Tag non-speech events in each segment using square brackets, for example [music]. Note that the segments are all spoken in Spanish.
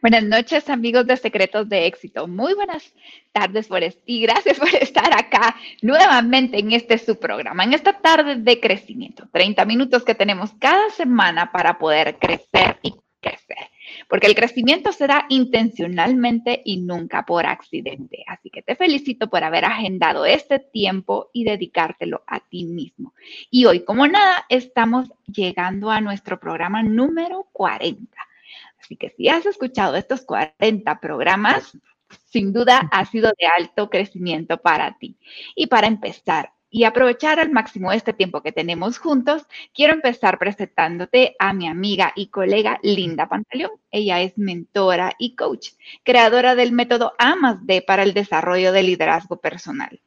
Buenas noches, amigos de Secretos de Éxito. Muy buenas tardes por y gracias por estar acá nuevamente en este su programa, en esta tarde de crecimiento. 30 minutos que tenemos cada semana para poder crecer y crecer. Porque el crecimiento se da intencionalmente y nunca por accidente. Así que te felicito por haber agendado este tiempo y dedicártelo a ti mismo. Y hoy, como nada, estamos llegando a nuestro programa número 40 Así que si has escuchado estos 40 programas, sin duda ha sido de alto crecimiento para ti. Y para empezar y aprovechar al máximo este tiempo que tenemos juntos, quiero empezar presentándote a mi amiga y colega Linda Pantaleón. Ella es mentora y coach, creadora del método AMAS-D para el desarrollo del liderazgo personal.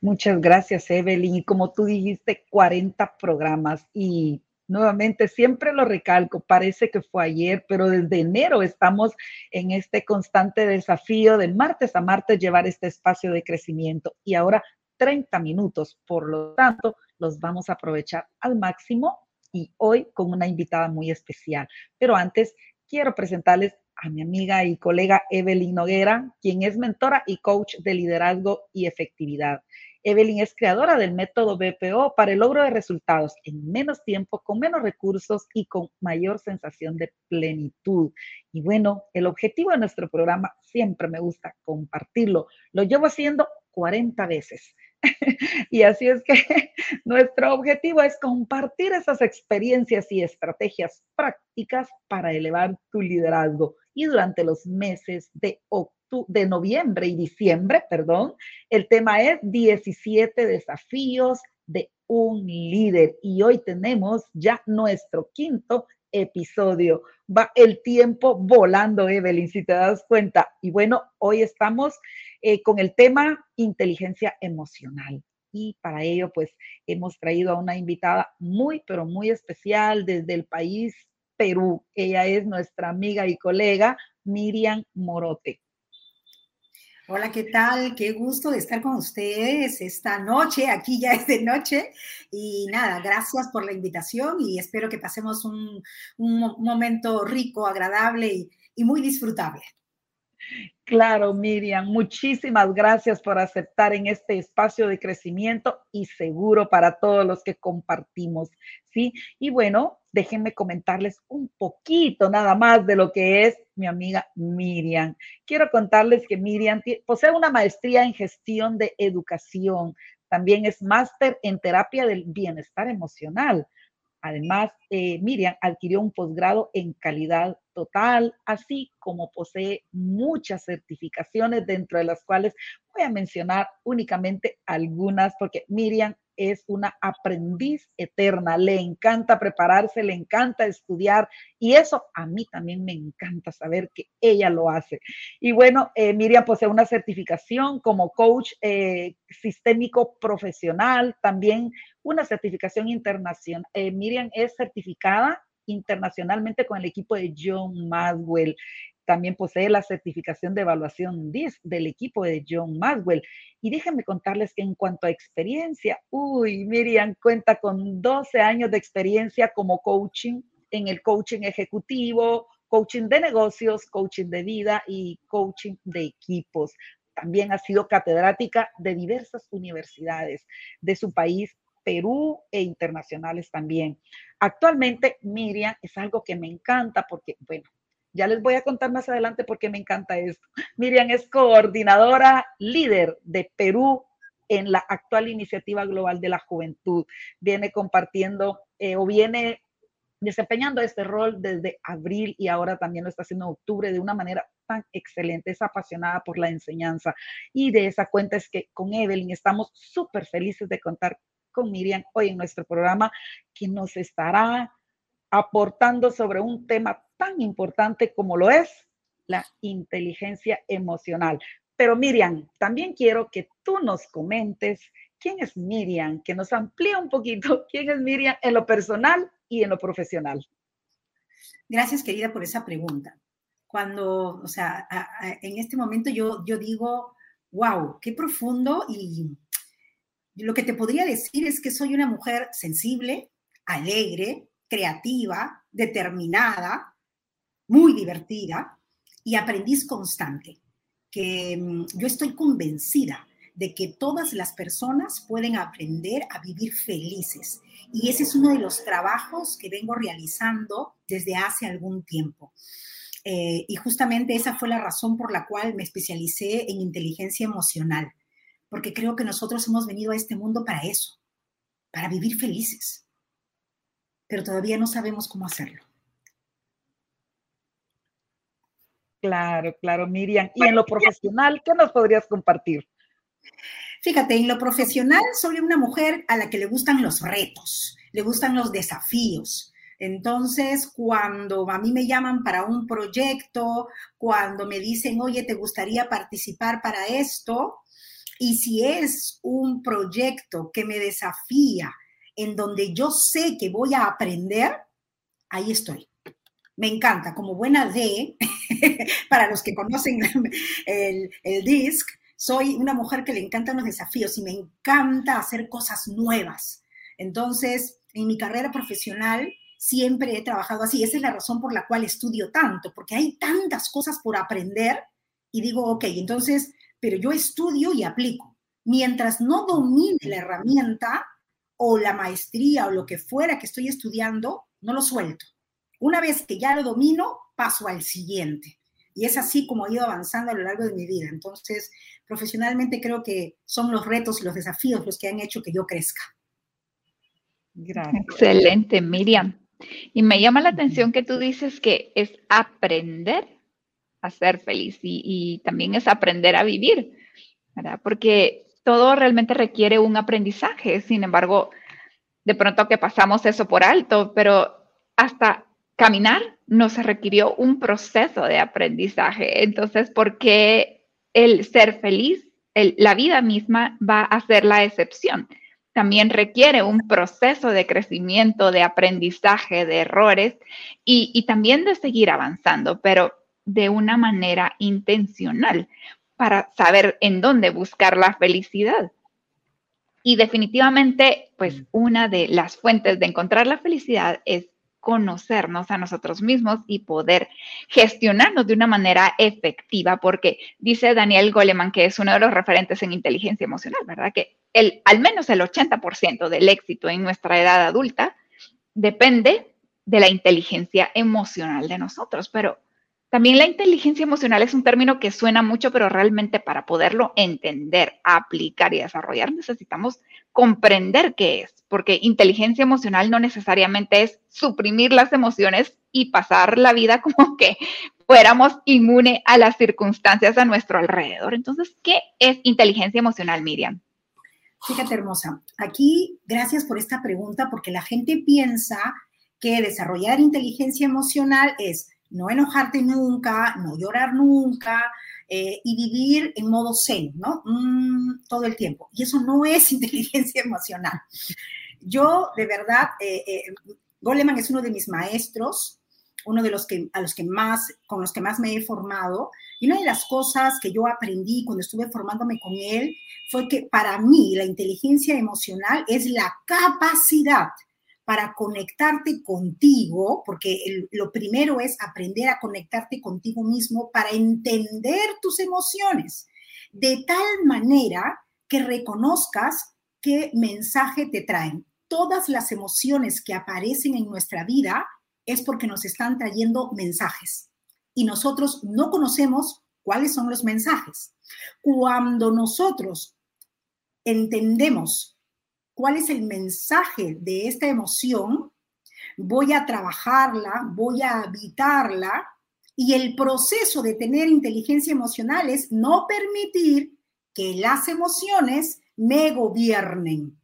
Muchas gracias, Evelyn. Y como tú dijiste, 40 programas y Nuevamente, siempre lo recalco, parece que fue ayer, pero desde enero estamos en este constante desafío de martes a martes llevar este espacio de crecimiento y ahora 30 minutos, por lo tanto, los vamos a aprovechar al máximo y hoy con una invitada muy especial. Pero antes, quiero presentarles a mi amiga y colega Evelyn Noguera, quien es mentora y coach de liderazgo y efectividad. Evelyn es creadora del método BPO para el logro de resultados en menos tiempo, con menos recursos y con mayor sensación de plenitud. Y bueno, el objetivo de nuestro programa siempre me gusta compartirlo. Lo llevo haciendo 40 veces. [laughs] y así es que [laughs] nuestro objetivo es compartir esas experiencias y estrategias prácticas para elevar tu liderazgo. Y durante los meses de octubre, de noviembre y diciembre, perdón. El tema es 17 desafíos de un líder y hoy tenemos ya nuestro quinto episodio. Va el tiempo volando, Evelyn, si te das cuenta. Y bueno, hoy estamos eh, con el tema inteligencia emocional. Y para ello, pues, hemos traído a una invitada muy, pero muy especial desde el país Perú. Ella es nuestra amiga y colega Miriam Morote. Hola, ¿qué tal? Qué gusto de estar con ustedes esta noche. Aquí ya es de noche. Y nada, gracias por la invitación y espero que pasemos un, momento rico, agradable y, y muy disfrutable. Claro, Miriam, muchísimas gracias por aceptar en este espacio de crecimiento y seguro para todos los que compartimos, ¿sí? Y bueno, déjenme comentarles un poquito nada más de lo que es mi amiga Miriam. Quiero contarles que Miriam posee una maestría en gestión de educación. También es máster en terapia del bienestar emocional. Además, eh, Miriam adquirió un posgrado en calidad total, así como posee muchas certificaciones, dentro de las cuales voy a mencionar únicamente algunas, porque Miriam es una aprendiz eterna, le encanta prepararse, le encanta estudiar y eso a mí también me encanta saber que ella lo hace. Y bueno, eh, Miriam posee una certificación como coach eh, sistémico profesional, también una certificación internacional. Eh, Miriam es certificada internacionalmente con el equipo de John Maswell. También posee la certificación de evaluación DIS del equipo de John Maswell. Y déjenme contarles que en cuanto a experiencia, uy, Miriam cuenta con 12 años de experiencia como coaching en el coaching ejecutivo, coaching de negocios, coaching de vida y coaching de equipos. También ha sido catedrática de diversas universidades de su país, Perú e internacionales también. Actualmente, Miriam es algo que me encanta porque, bueno, ya les voy a contar más adelante por qué me encanta esto. [laughs] Miriam es coordinadora líder de Perú en la actual iniciativa global de la juventud. Viene compartiendo eh, o viene desempeñando este rol desde abril y ahora también lo está haciendo en octubre de una manera tan excelente, es apasionada por la enseñanza y de esa cuenta es que con Evelyn estamos súper felices de contar con Miriam hoy en nuestro programa que nos estará aportando sobre un tema tan importante como lo es la inteligencia emocional. Pero Miriam, también quiero que tú nos comentes quién es Miriam, que nos amplíe un poquito [laughs] quién es Miriam en lo personal y en lo profesional. Gracias, querida, por esa pregunta. Cuando, o sea, en este momento yo, yo digo, wow, qué profundo y lo que te podría decir es que soy una mujer sensible, alegre, creativa, determinada, muy divertida y aprendiz constante, que mm, yo estoy convencida de que todas las personas pueden aprender a vivir felices. Y ese es uno de los trabajos que vengo realizando desde hace algún tiempo. Eh, y justamente esa fue la razón por la cual me especialicé en inteligencia emocional, porque creo que nosotros hemos venido a este mundo para eso, para vivir felices, pero todavía no sabemos cómo hacerlo. Claro, claro, Miriam. Y en lo profesional, ¿qué nos podrías compartir? Fíjate, en lo profesional soy una mujer a la que le gustan los retos, le gustan los desafíos. Entonces, cuando a mí me llaman para un proyecto, cuando me dicen, oye, ¿te gustaría participar para esto? Y si es un proyecto que me desafía, en donde yo sé que voy a aprender, ahí estoy. Me encanta, como buena D, [laughs] para los que conocen [laughs] el, el DISC, soy una mujer que le encantan los desafíos y me encanta hacer cosas nuevas. Entonces, en mi carrera profesional, siempre he trabajado así. Esa es la razón por la cual estudio tanto, porque hay tantas cosas por aprender y digo, ok, entonces, pero yo estudio y aplico. Mientras no domine la herramienta o la maestría o lo que fuera que estoy estudiando, no lo suelto. Una vez que ya lo domino, paso al siguiente. Y es así como he ido avanzando a lo largo de mi vida. Entonces, profesionalmente creo que son los retos y los desafíos los que han hecho que yo crezca. Gracias. Excelente, Miriam. Y me llama la atención que tú dices que es aprender a ser feliz y, también es aprender a vivir, ¿verdad? Porque todo realmente requiere un aprendizaje. Sin embargo, de pronto que pasamos eso por alto, pero hasta caminar nos requirió un proceso de aprendizaje. Entonces, ¿por qué el ser feliz, la vida misma va a ser la excepción? también requiere un proceso de crecimiento, de aprendizaje, de errores y, también de seguir avanzando, pero de una manera intencional para saber en dónde buscar la felicidad. Y definitivamente, pues una de las fuentes de encontrar la felicidad es conocernos a nosotros mismos y poder gestionarnos de una manera efectiva, porque dice Daniel Goleman, que es uno de los referentes en inteligencia emocional, ¿verdad? Que el, al menos el 80% del éxito en nuestra edad adulta depende de la inteligencia emocional de nosotros, pero también la inteligencia emocional es un término que suena mucho, pero realmente para poderlo entender, aplicar y desarrollar necesitamos comprender qué es, porque inteligencia emocional no necesariamente es suprimir las emociones y pasar la vida [laughs] como que fuéramos inmune a las circunstancias a nuestro alrededor. Entonces, ¿qué es inteligencia emocional, Miriam? Fíjate, hermosa, aquí gracias por esta pregunta, porque la gente piensa que desarrollar inteligencia emocional es no enojarte nunca, no llorar nunca eh, y vivir en modo zen, ¿no? Mm, todo el tiempo. Y eso no es [laughs] inteligencia emocional. Yo, de verdad, eh, eh, Goleman es uno de mis maestros, uno de los que, a los que más, con los que más me he formado. Y una de las cosas que yo aprendí cuando estuve formándome con él fue que para mí la inteligencia emocional es la capacidad para conectarte contigo, porque lo primero es aprender a conectarte contigo mismo para entender tus emociones, de tal manera que reconozcas qué mensaje te traen. Todas las emociones que aparecen en nuestra vida es porque nos están trayendo mensajes y nosotros no conocemos cuáles son los mensajes. Cuando nosotros entendemos cuál es el mensaje de esta emoción, voy a trabajarla, voy a habitarla y el proceso de tener inteligencia emocional es no permitir que las emociones me gobiernen,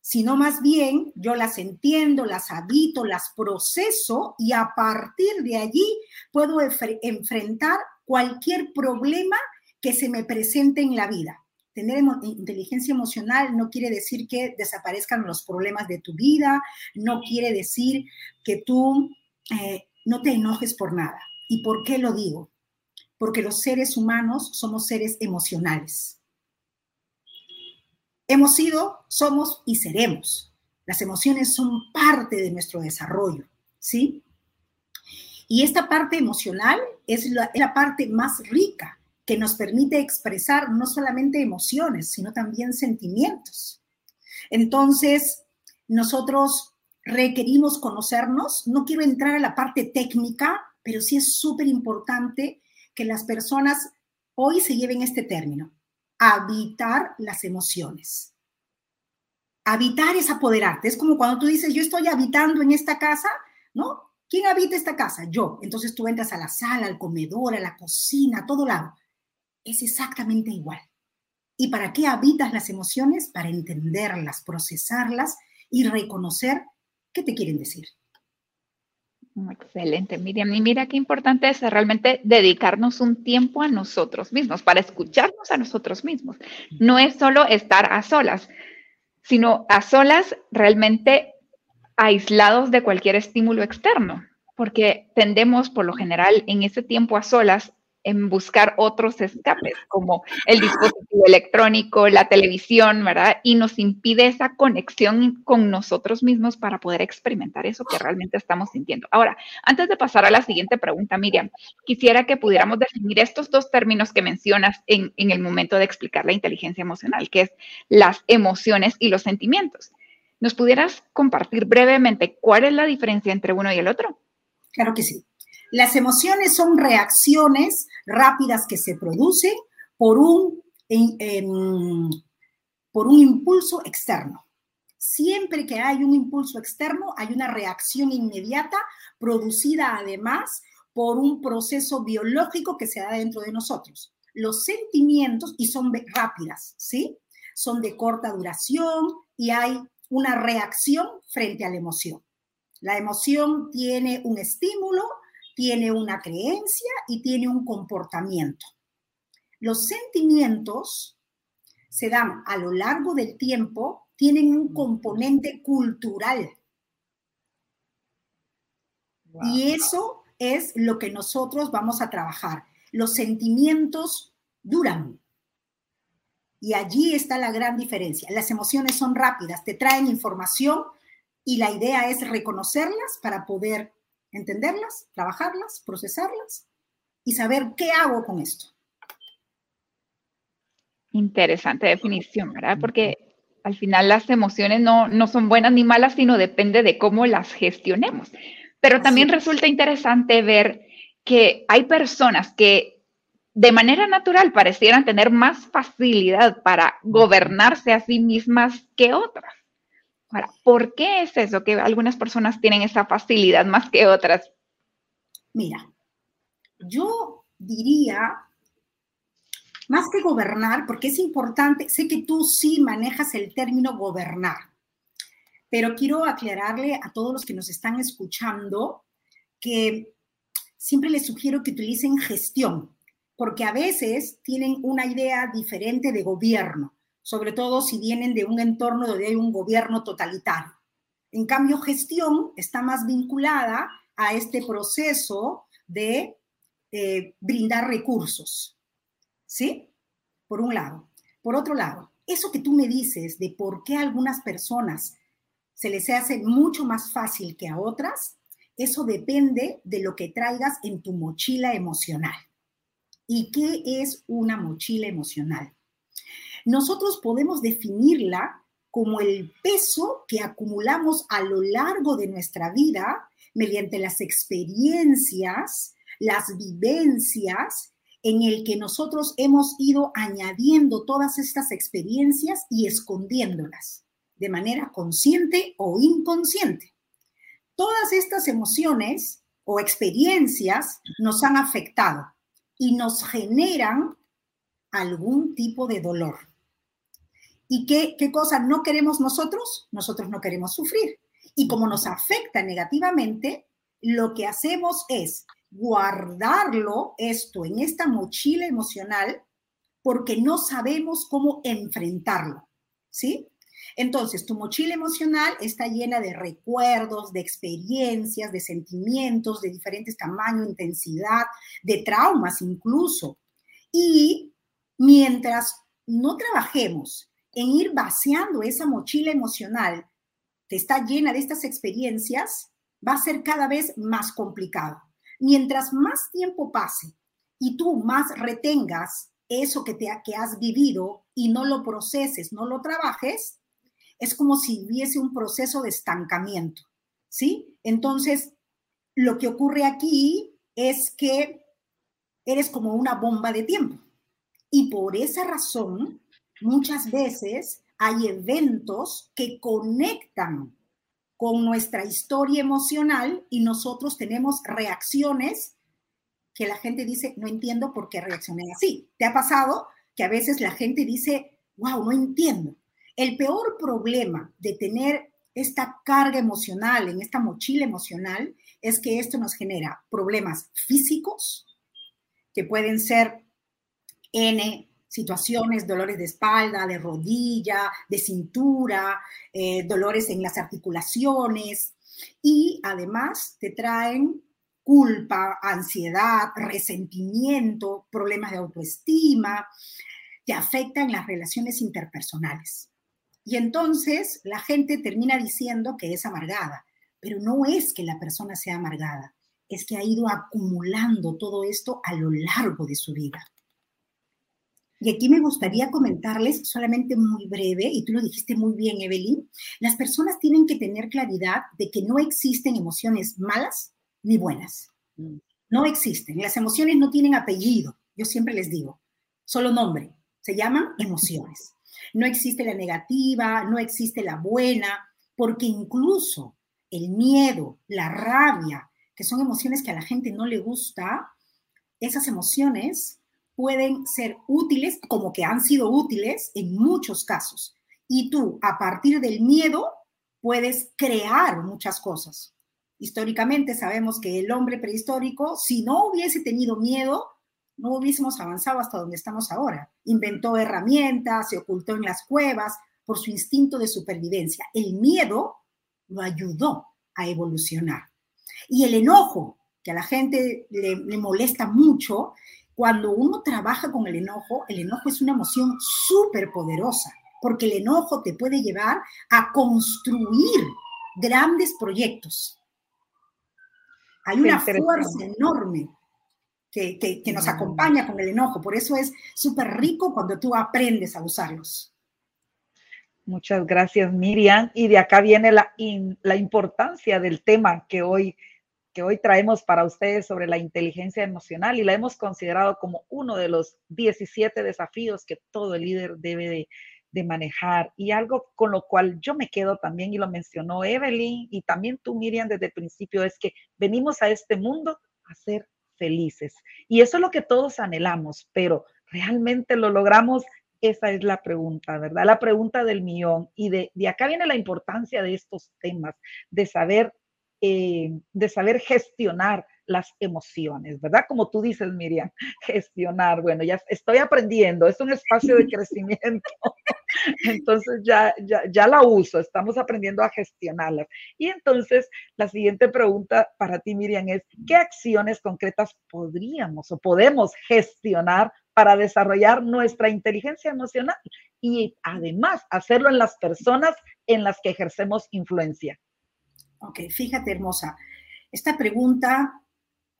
sino más bien yo las entiendo, las habito, las proceso y a partir de allí puedo enfrentar cualquier problema que se me presente en la vida. Tener inteligencia emocional no quiere decir que desaparezcan los problemas de tu vida, no quiere decir que tú eh, no te enojes por nada. ¿Y por qué lo digo? Porque los seres humanos somos seres emocionales. Hemos sido, somos y seremos. Las emociones son parte de nuestro desarrollo, ¿sí? Y esta parte emocional es la, la parte más rica que nos permite expresar no solamente emociones, sino también sentimientos. Entonces, nosotros requerimos conocernos. No quiero entrar a la parte técnica, pero sí es súper importante que las personas hoy se lleven este término, habitar las emociones. Habitar es apoderarte. Es como cuando tú dices, yo estoy habitando en esta casa, ¿no? ¿Quién habita esta casa? Yo. Entonces tú entras a la sala, al comedor, a la cocina, a todo lado. Es exactamente igual. ¿Y para qué habitas las emociones? Para entenderlas, procesarlas y reconocer qué te quieren decir. Excelente, Miriam. Y mira qué importante es realmente dedicarnos un tiempo a nosotros mismos, para escucharnos a nosotros mismos. No es solo estar a solas, sino a solas realmente aislados de cualquier estímulo externo, porque tendemos por lo general en ese tiempo a solas en buscar otros escapes, como el dispositivo electrónico, la televisión, ¿verdad? Y nos impide esa conexión con nosotros mismos para poder experimentar eso que realmente estamos sintiendo. Ahora, antes de pasar a la siguiente pregunta, Miriam, quisiera que pudiéramos definir estos dos términos que mencionas en, en el momento de explicar la inteligencia emocional, que es las emociones y los sentimientos. ¿Nos pudieras compartir brevemente cuál es la diferencia entre uno y el otro? Claro que sí. Las emociones son reacciones rápidas que se producen por un, por un impulso externo. Siempre que hay un impulso externo, hay una reacción inmediata producida además por un proceso biológico que se da dentro de nosotros. Los sentimientos, y son rápidas, ¿sí? Son de corta duración y hay una reacción frente a la emoción. La emoción tiene un estímulo tiene una creencia y tiene un comportamiento. Los sentimientos se dan a lo largo del tiempo, tienen un componente cultural. Y eso es lo que nosotros vamos a trabajar. Los sentimientos duran. Y allí está la gran diferencia. Las emociones son rápidas, te traen información y la idea es reconocerlas para poder entenderlas, trabajarlas, procesarlas y saber qué hago con esto. Interesante definición, ¿verdad? Porque al final las emociones no, no son buenas ni malas, sino depende de cómo las gestionemos. Pero también resulta interesante ver que hay personas que de manera natural parecieran tener más facilidad para gobernarse a sí mismas que otras. Ahora, ¿por qué es eso que algunas personas tienen esa facilidad más que otras? Mira, yo diría, más que gobernar, porque es importante, sé que tú sí manejas el término gobernar, pero quiero aclararle a todos los que nos están escuchando que siempre les sugiero que utilicen gestión, porque a veces tienen una idea diferente de gobierno sobre todo si vienen de un entorno donde hay un gobierno totalitario. En cambio, gestión está más vinculada a este proceso de eh, brindar recursos. ¿Sí? Por un lado. Por otro lado, eso que tú me dices de por qué a algunas personas se les hace mucho más fácil que a otras, eso depende de lo que traigas en tu mochila emocional. ¿Y qué es una mochila emocional? Nosotros podemos definirla como el peso que acumulamos a lo largo de nuestra vida mediante las experiencias, las vivencias en el que nosotros hemos ido añadiendo todas estas experiencias y escondiéndolas de manera consciente o inconsciente. Todas estas emociones o experiencias nos han afectado y nos generan algún tipo de dolor. ¿Y qué, qué cosa no queremos nosotros? Nosotros no queremos sufrir. Y como nos afecta negativamente, lo que hacemos es guardarlo, esto, en esta mochila emocional, porque no sabemos cómo enfrentarlo. ¿Sí? Entonces, tu mochila emocional está llena de recuerdos, de experiencias, de sentimientos de diferentes tamaños, intensidad, de traumas incluso. Y mientras no trabajemos en ir vaciando esa mochila emocional que está llena de estas experiencias, va a ser cada vez más complicado. Mientras más tiempo pase y tú más retengas eso que, te, que has vivido y no lo proceses, no lo trabajes, es como si hubiese un proceso de estancamiento, ¿sí? Entonces, lo que ocurre aquí es que eres como una bomba de tiempo. Y por esa razón, muchas veces hay eventos que conectan con nuestra historia emocional y nosotros tenemos reacciones que la gente dice, no entiendo por qué reaccioné así. ¿Te ha pasado que a veces la gente dice, wow, no entiendo? El peor problema de tener esta carga emocional, en esta mochila emocional, es que esto nos genera problemas físicos, que pueden ser N situaciones, dolores de espalda, de rodilla, de cintura, eh, dolores en las articulaciones y además te traen culpa, ansiedad, resentimiento, problemas de autoestima, te afectan las relaciones interpersonales. Y entonces la gente termina diciendo que es amargada, pero no es que la persona sea amargada, es que ha ido acumulando todo esto a lo largo de su vida. Y aquí me gustaría comentarles solamente muy breve, y tú lo dijiste muy bien, Evelyn, las personas tienen que tener claridad de que no existen emociones malas ni buenas. Mm. No existen. Las emociones no tienen apellido, yo siempre les digo, solo nombre. Se llaman [laughs] emociones. No existe la negativa, no existe la buena, porque incluso el miedo, la rabia, que son emociones que a la gente no le gusta, esas emociones pueden ser útiles, como que han sido útiles en muchos casos. Y tú, a partir del miedo, puedes crear muchas cosas. Históricamente sabemos que el hombre prehistórico, si no hubiese tenido miedo, no hubiésemos avanzado hasta donde estamos ahora. Inventó herramientas, se ocultó en las cuevas por su instinto de supervivencia. El miedo lo ayudó a evolucionar. Y el enojo, que a la gente le, le molesta mucho, cuando uno trabaja con el enojo, el enojo es una emoción súper poderosa, porque el enojo te puede llevar a construir grandes proyectos. Hay una fuerza enorme que, que, nos acompaña con el enojo, por eso es súper rico cuando tú aprendes a usarlos. Muchas gracias, Miriam. Y de acá viene la, la importancia del tema que hoy que hoy traemos para ustedes sobre la inteligencia emocional y la hemos considerado como uno de los 17 desafíos que todo líder debe de, manejar y algo con lo cual yo me quedo también y lo mencionó Evelyn y también tú Miriam desde el principio es que venimos a este mundo a ser felices y eso es lo que todos anhelamos, pero realmente lo logramos. Esa es la pregunta, ¿verdad? La pregunta del millón. Y de, de acá viene la importancia de estos temas, de saber eh, de saber gestionar las emociones, ¿verdad? Como tú dices, Miriam, [laughs] gestionar. Bueno, ya estoy aprendiendo, es un espacio de [laughs] crecimiento. [laughs] Entonces ya, ya, ya la uso, estamos aprendiendo a gestionarlas. Y entonces la siguiente pregunta para ti, Miriam, es, ¿qué acciones concretas podríamos o podemos gestionar para desarrollar nuestra inteligencia emocional y además hacerlo en las personas en las que ejercemos influencia? Ok, fíjate, hermosa. Esta pregunta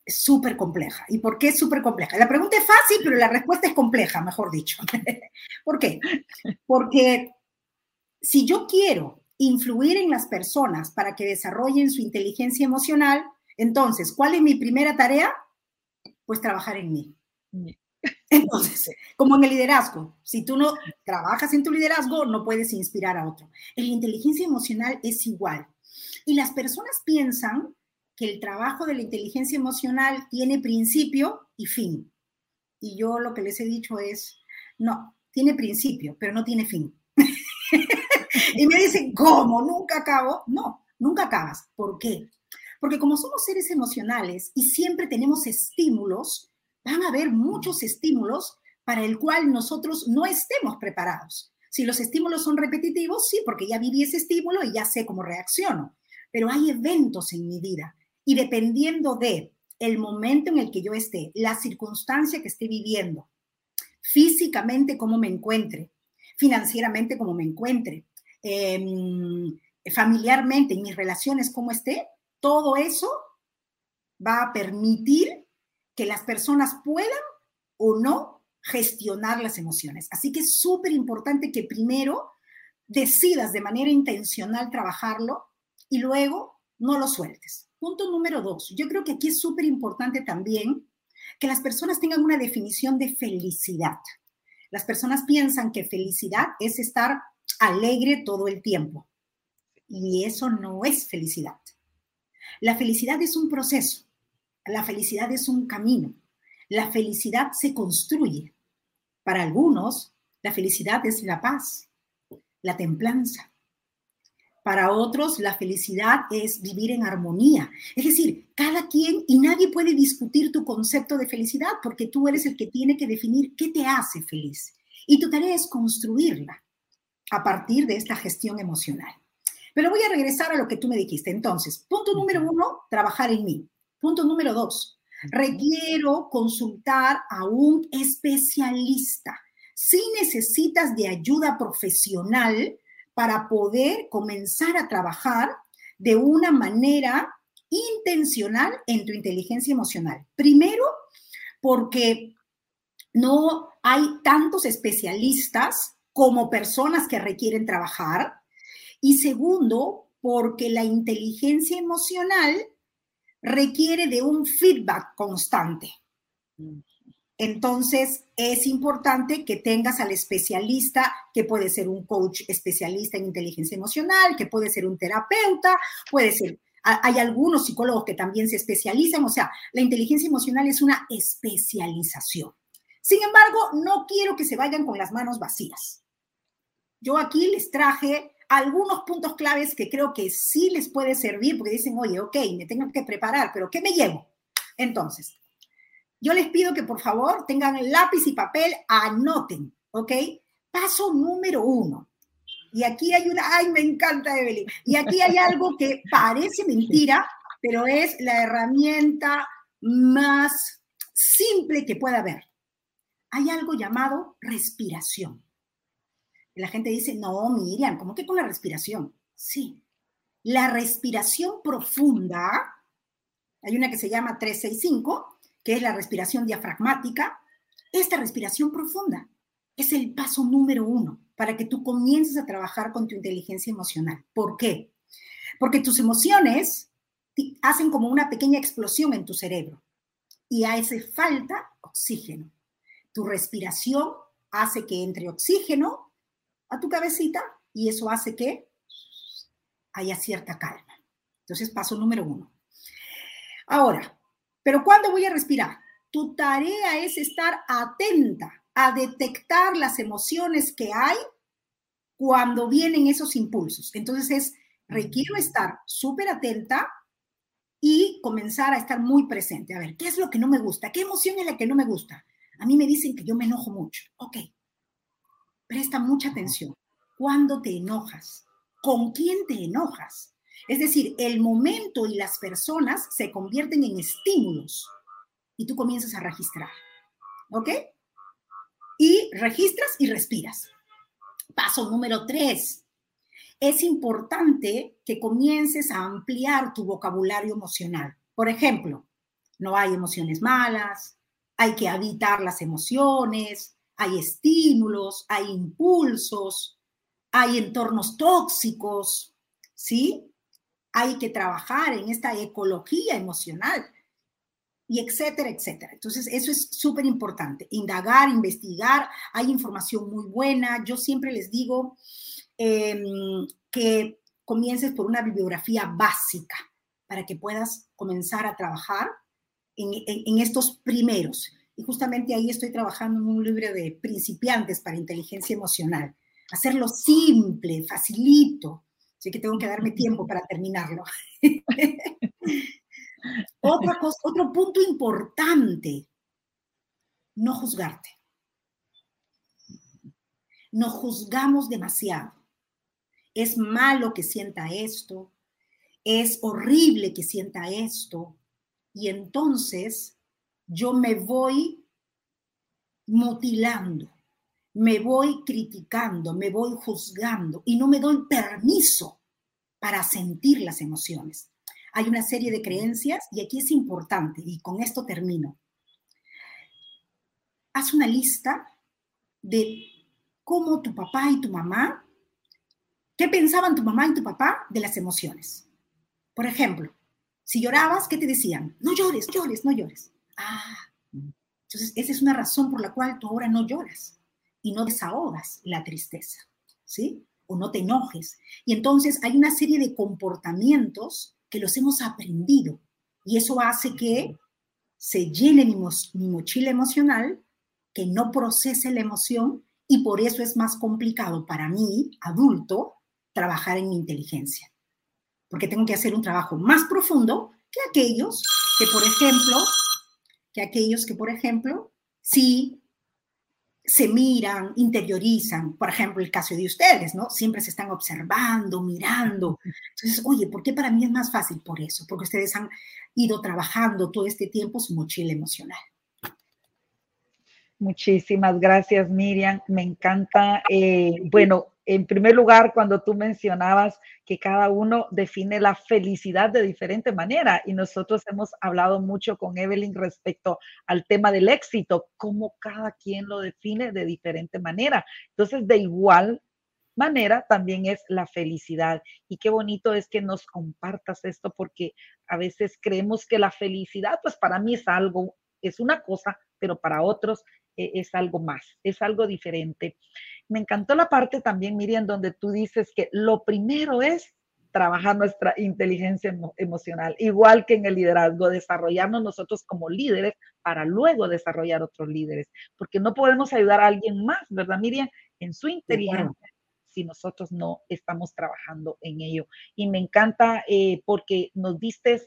es súper compleja. ¿Y por qué es súper compleja? La pregunta es fácil, pero la respuesta es compleja, mejor dicho. [laughs] ¿Por qué? Porque si yo quiero influir en las personas para que desarrollen su inteligencia emocional, entonces, ¿cuál es mi primera tarea? Pues trabajar en mí. Entonces, como en el liderazgo, si tú no trabajas en tu liderazgo, no puedes inspirar a otro. En la inteligencia emocional es igual. Y las personas piensan que el trabajo de la inteligencia emocional tiene principio y fin. Y yo lo que les he dicho es, no, tiene principio, pero no tiene fin. [laughs] y me dicen, ¿cómo? ¿Nunca acabo? No, nunca acabas. ¿Por qué? Porque como somos seres emocionales y siempre tenemos estímulos, van a haber muchos estímulos para el cual nosotros no estemos preparados. Si los estímulos son repetitivos, sí, porque ya viví ese estímulo y ya sé cómo reacciono pero hay eventos en mi vida y dependiendo de el momento en el que yo esté, la circunstancia que esté viviendo, físicamente cómo me encuentre, financieramente cómo me encuentre, em, familiarmente, en mis relaciones cómo esté, todo eso va a permitir que las personas puedan o no gestionar las emociones. Así que es súper importante que primero decidas de manera intencional trabajarlo y luego no lo sueltes. Punto número dos. Yo creo que aquí es súper importante también que las personas tengan una definición de felicidad. Las personas piensan que felicidad es estar alegre todo el tiempo. Y eso no es felicidad. La felicidad es un proceso. La felicidad es un camino. La felicidad se construye. Para algunos, la felicidad es la paz, la templanza. Para otros, la felicidad es vivir en armonía. Es decir, cada quien y nadie puede discutir tu concepto de felicidad porque tú eres el que tiene que definir qué te hace feliz. Y tu tarea es construirla a partir de esta gestión emocional. Pero voy a regresar a lo que tú me dijiste. Entonces, punto número uno, trabajar en mí. Punto número dos, requiero consultar a un especialista. Si necesitas de ayuda profesional para poder comenzar a trabajar de una manera intencional en tu inteligencia emocional. Primero, porque no hay tantos especialistas como personas que requieren trabajar. Y segundo, porque la inteligencia emocional requiere de un feedback constante. Entonces, es importante que tengas al especialista, que puede ser un coach especialista en inteligencia emocional, que puede ser un terapeuta, puede ser, hay algunos psicólogos que también se especializan, o sea, la inteligencia emocional es una especialización. Sin embargo, no quiero que se vayan con las manos vacías. Yo aquí les traje algunos puntos claves que creo que sí les puede servir, porque dicen, oye, ok, me tengo que preparar, pero ¿qué me llevo? Entonces, yo les pido que por favor tengan lápiz y papel, anoten, ¿ok? Paso número uno. Y aquí hay una, ay, me encanta Evelyn. Y aquí hay algo que parece mentira, pero es la herramienta más simple que pueda haber. Hay algo llamado respiración. La gente dice, no, Miriam, ¿cómo que con la respiración? Sí. La respiración profunda, hay una que se llama 365, que es la respiración diafragmática. Esta respiración profunda es el paso número uno para que tú comiences a trabajar con tu inteligencia emocional. ¿Por qué? Porque tus emociones hacen como una pequeña explosión en tu cerebro y hace falta oxígeno. Tu respiración hace que entre oxígeno a tu cabecita y eso hace que haya cierta calma. Entonces, paso número uno. Ahora, ¿pero cuándo voy a respirar? Tu tarea es estar atenta a detectar las emociones que hay cuando vienen esos impulsos. Entonces, es, requiero estar súper atenta y comenzar a estar muy presente. A ver, ¿qué es lo que no me gusta? ¿Qué emoción es la que no me gusta? A mí me dicen que yo me enojo mucho. Ok, presta mucha atención. ¿Cuándo te enojas? ¿Con quién te enojas? Es decir, el momento y las personas se convierten en estímulos y tú comienzas a registrar. ¿Ok? Y registras y respiras. Paso número tres. Es importante que comiences a ampliar tu vocabulario emocional. Por ejemplo, no hay emociones malas, hay que evitar las emociones, hay estímulos, hay impulsos, hay entornos tóxicos, ¿sí? Hay que trabajar en esta ecología emocional y etcétera, etcétera. Entonces, eso es súper importante. Indagar, investigar, hay información muy buena. Yo siempre les digo em, que comiences por una bibliografía básica para que puedas comenzar a trabajar en estos primeros y justamente ahí estoy trabajando en un libro de principiantes para inteligencia emocional. Hacerlo simple, facilito. Así que tengo que darme tiempo para terminarlo. [laughs] Otra cosa, otro punto importante, no juzgarte. No juzgamos demasiado. Es malo que sienta esto, es horrible que sienta esto, y entonces yo me voy mutilando, me voy criticando, me voy juzgando y no me doy permiso para sentir las emociones. hay una serie de creencias y aquí es importante, y con esto termino. Haz una lista de cómo tu papá y tu mamá, qué pensaban tu mamá y tu papá de las emociones. Por ejemplo, si llorabas, ¿qué te decían? No llores, llores, no llores. Ah, entonces esa es una razón por la cual tú ahora no lloras y no desahogas la tristeza, ¿sí? O no te enojes. Y entonces hay una serie de comportamientos que los hemos aprendido y eso hace que se llene mi, mi mochila emocional, que no procese la emoción y por eso es más complicado para mí, adulto, trabajar en mi inteligencia porque tengo que hacer un trabajo más profundo que aquellos que, por ejemplo, que aquellos que, por ejemplo, sí se miran, interiorizan, por ejemplo, el caso de ustedes, ¿no? Siempre se están observando, mirando. Entonces, oye, ¿por qué para mí es más fácil? Por eso, porque ustedes han ido trabajando todo este tiempo su mochila emocional. Muchísimas gracias, Miriam. Me encanta. Eh, bueno, en primer lugar, cuando tú mencionabas que cada uno define la felicidad de diferente manera y nosotros hemos hablado mucho con Evelyn respecto al tema del éxito, cómo cada quien lo define de diferente manera. Entonces, de igual manera también es la felicidad. Y qué bonito es que nos compartas esto porque a veces creemos que la felicidad, pues para mí es algo, es una cosa, pero para otros eh, es algo más, es algo diferente me encantó la parte también, Miriam, donde tú dices que lo primero es trabajar nuestra inteligencia emocional, igual que en el liderazgo, desarrollarnos nosotros como líderes para luego desarrollar otros líderes, porque no podemos ayudar a alguien más, ¿verdad, Miriam? En su inteligencia, si nosotros no estamos trabajando en ello. Y me encanta eh, porque nos diste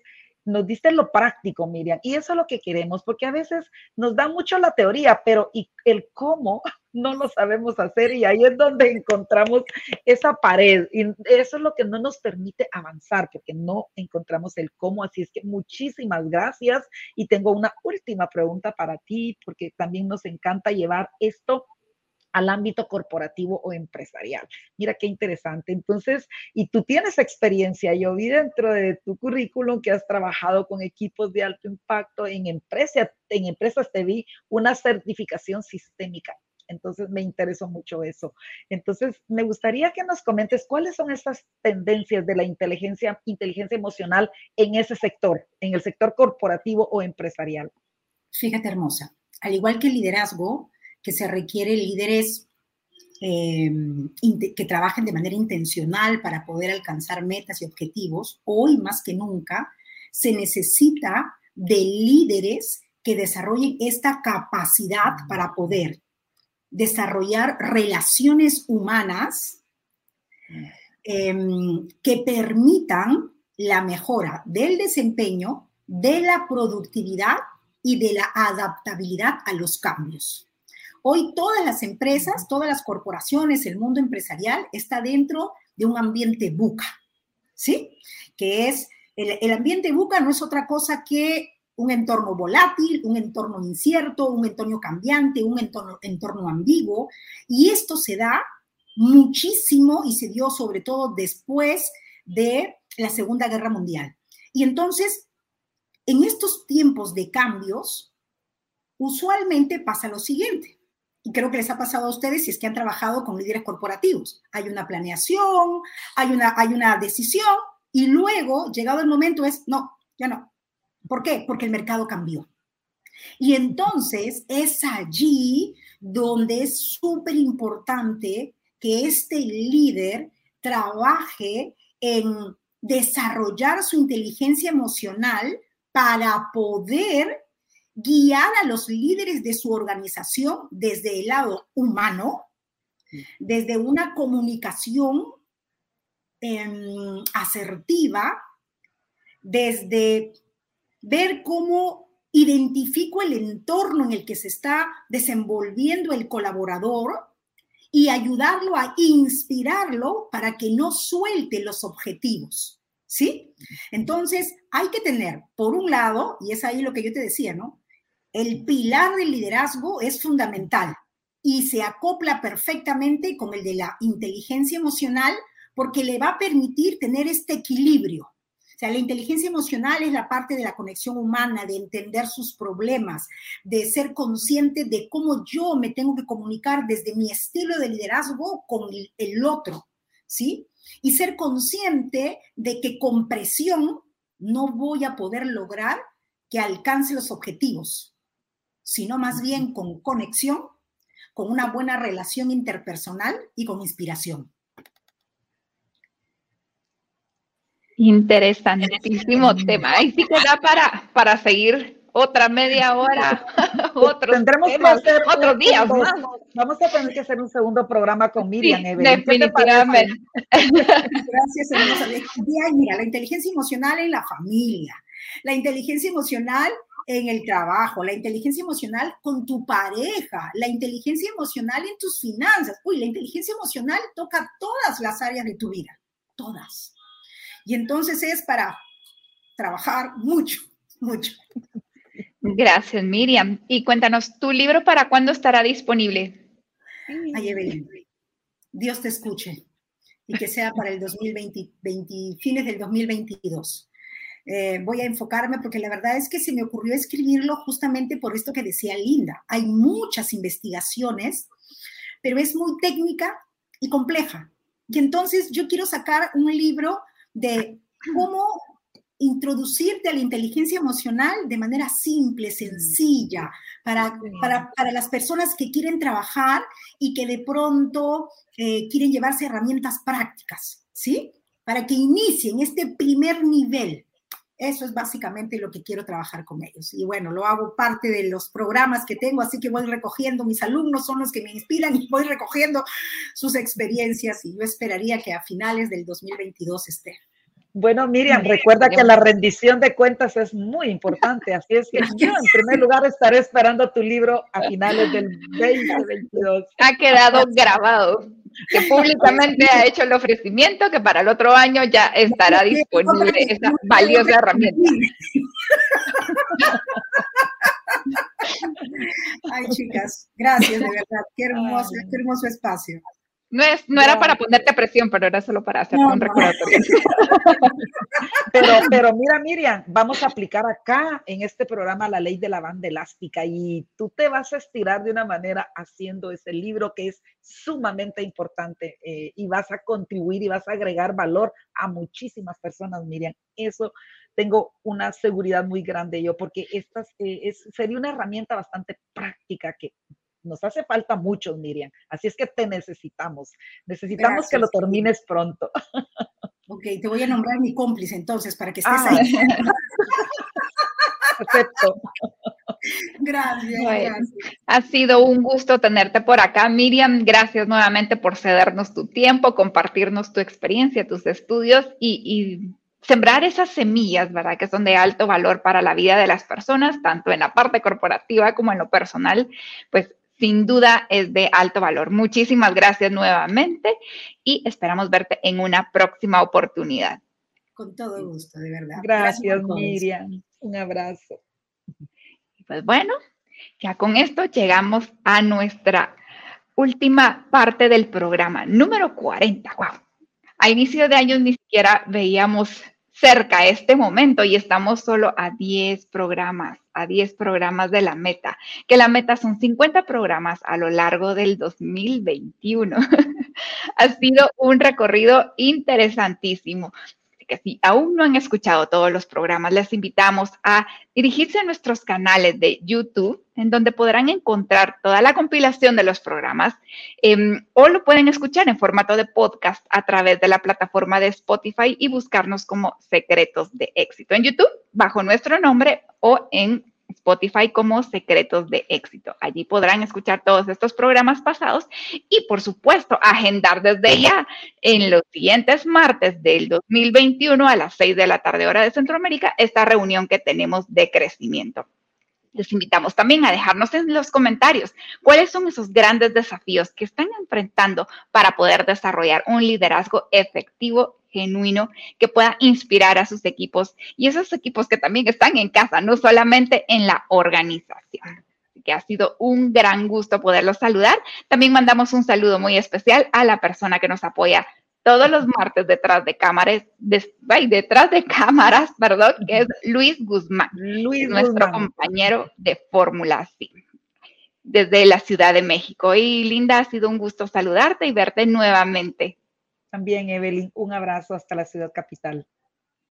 nos diste lo práctico, Miriam, y eso es lo que queremos, porque a veces nos da mucho la teoría, pero y el cómo [laughs] no lo sabemos hacer y ahí es donde encontramos esa pared y eso es lo que no nos permite avanzar porque no encontramos el cómo. Así es que muchísimas gracias y tengo una última pregunta para ti porque también nos encanta llevar esto al ámbito corporativo o empresarial. Mira qué interesante. Entonces, y tú tienes experiencia, yo vi dentro de tu currículum que has trabajado con equipos de alto impacto en empresas, en empresas te vi una certificación sistémica. Entonces me interesó mucho eso. Entonces me gustaría que nos comentes cuáles son estas tendencias de la inteligencia, inteligencia emocional en ese sector, en el sector corporativo o empresarial. Fíjate, hermosa. Al igual que el liderazgo, que se requiere líderes em, que trabajen de manera intencional para poder alcanzar metas y objetivos, hoy más que nunca se necesita de líderes que desarrollen esta capacidad para poder desarrollar relaciones humanas em, que permitan la mejora del desempeño, de la productividad y de la adaptabilidad a los cambios. Hoy todas las empresas, todas las corporaciones, el mundo empresarial está dentro de un ambiente buca, ¿sí? Que es, el, el ambiente buca no es otra cosa que un entorno volátil, un entorno incierto, un entorno cambiante, un entorno, entorno ambiguo. Y esto se da muchísimo y se dio sobre todo después de la Segunda Guerra Mundial. Y entonces, en estos tiempos de cambios, usualmente pasa lo siguiente. Y creo que les ha pasado a ustedes si es que han trabajado con líderes corporativos. Hay una planeación, hay una, hay una decisión y luego, llegado el momento, es, no, ya no, ¿Por qué? Porque el mercado cambió. Y entonces es allí donde es súper importante que este líder trabaje en desarrollar su inteligencia emocional para poder guiar a los líderes de su organización desde el lado humano, desde una comunicación em, asertiva, desde ver cómo identifico el entorno en el que se está desenvolviendo el colaborador y ayudarlo a inspirarlo para que no suelte los objetivos. ¿Sí? Entonces, hay que tener, por un lado, y es ahí lo que yo te decía, ¿no? El pilar del liderazgo es fundamental y se acopla perfectamente con el de la inteligencia emocional porque le va a permitir tener este equilibrio O sea, la inteligencia emocional es la parte de la conexión humana, de entender sus problemas, de ser consciente de cómo yo me tengo que comunicar desde mi estilo de liderazgo con el, otro, ¿sí? Y ser consciente de que con presión no voy a poder lograr que alcance los objetivos, sino más bien con conexión, con una buena relación interpersonal y con inspiración. Interesantísimo tema. Ahí sí que da para, para seguir otra media hora, [laughs] otros Tendremos que hacer otros días más. Vamos a tener que hacer un segundo programa con Miriam. Sí, definitivamente. Gracias, hermosa. Mira, la inteligencia emocional en la familia, la inteligencia emocional en el trabajo, la inteligencia emocional con tu pareja, la inteligencia emocional en tus finanzas. Uy, la inteligencia emocional toca todas las áreas de tu vida, todas. Y entonces es para trabajar mucho, mucho. Gracias, Miriam. Y cuéntanos, ¿tu libro para cuándo estará disponible? Ay, Evelyn, Dios te escuche y que sea para el 2020, fines del 2022. Eh, voy a enfocarme porque la verdad es que se me ocurrió escribirlo justamente por esto que decía Linda. Hay muchas investigaciones, pero es muy técnica y compleja. Y entonces yo quiero sacar un libro de cómo introducirte a la inteligencia emocional de manera simple, sencilla, para, para, las personas que quieren trabajar y que de pronto eh, quieren llevarse herramientas prácticas, ¿sí? Para que inicien este primer nivel. Eso es básicamente lo que quiero trabajar con ellos. Y bueno, lo hago parte de los programas que tengo, así que voy recogiendo, mis alumnos son los que me inspiran y voy recogiendo sus experiencias y yo esperaría que a finales del 2022 esté. Bueno, Miriam, recuerda que la rendición de cuentas es muy importante, así es que [laughs] yo en primer lugar estaré esperando tu libro a finales del 2022. [laughs] Ha quedado grabado que públicamente ha hecho el ofrecimiento que para el otro año ya estará disponible esa valiosa herramienta. [laughs] Ay, chicas, gracias, de verdad. Qué hermoso, qué hermoso espacio. No, es, no era para ponerte presión, pero era solo para hacer un recordatorio. [laughs] pero, pero mira, Miriam, vamos a aplicar acá en este programa la ley de la banda elástica y tú te vas a estirar de una manera haciendo ese libro que es sumamente importante eh, y vas a contribuir y vas a agregar valor a muchísimas personas, Miriam. Eso tengo una seguridad muy grande yo, porque esta eh, es, sería una herramienta bastante práctica que nos hace falta mucho, Miriam. Así es que te necesitamos. Necesitamos que lo termines pronto. Ok, te voy a nombrar mi cómplice entonces para que estés ah. ahí. [laughs] Perfecto. Gracias, gracias. Ha sido un gusto tenerte por acá, Miriam. Gracias nuevamente por cedernos tu tiempo, compartirnos tu experiencia, tus estudios y, y sembrar esas semillas, ¿verdad? Que son de alto valor para la vida de las personas, tanto en la parte corporativa como en lo personal. Pues sin duda es de alto valor. Muchísimas gracias nuevamente y esperamos verte en una próxima oportunidad. Con todo gusto, de verdad. Gracias, Miriam. Un abrazo. Pues bueno, ya con esto llegamos a nuestra última parte del programa, número 40. Wow. A inicio de año ni siquiera veíamos cerca este momento y estamos solo a 10 programas, a 10 programas de la meta, que la meta son 50 programas a lo largo del 2021. [laughs] ha sido un recorrido interesantísimo que si aún no han escuchado todos los programas, les invitamos a dirigirse a nuestros canales de YouTube, en donde podrán encontrar toda la compilación de los programas, em, o lo pueden escuchar en formato de podcast a través de la plataforma de Spotify y buscarnos como Secretos de Éxito en YouTube, bajo nuestro nombre o en Spotify como Secretos de Éxito. Allí podrán escuchar todos estos programas pasados y, por supuesto, agendar desde ya en los siguientes martes del 2021 a las 6 de la tarde hora de Centroamérica esta reunión que tenemos de crecimiento. Les invitamos también a dejarnos en los comentarios cuáles son esos grandes desafíos que están enfrentando para poder desarrollar un liderazgo efectivo genuino que pueda inspirar a sus equipos y esos equipos que también están en casa, no solamente en la organización. que ha sido un gran gusto poderlos saludar. También mandamos un saludo muy especial a la persona que nos apoya todos los martes detrás de cámaras, detrás de cámaras, [laughs] perdón, que es Luis Guzmán, Luis nuestro compañero de Fórmula C desde la Ciudad de México. Y Linda, ha sido un gusto saludarte y verte nuevamente. También, Evelyn, un abrazo hasta la ciudad capital.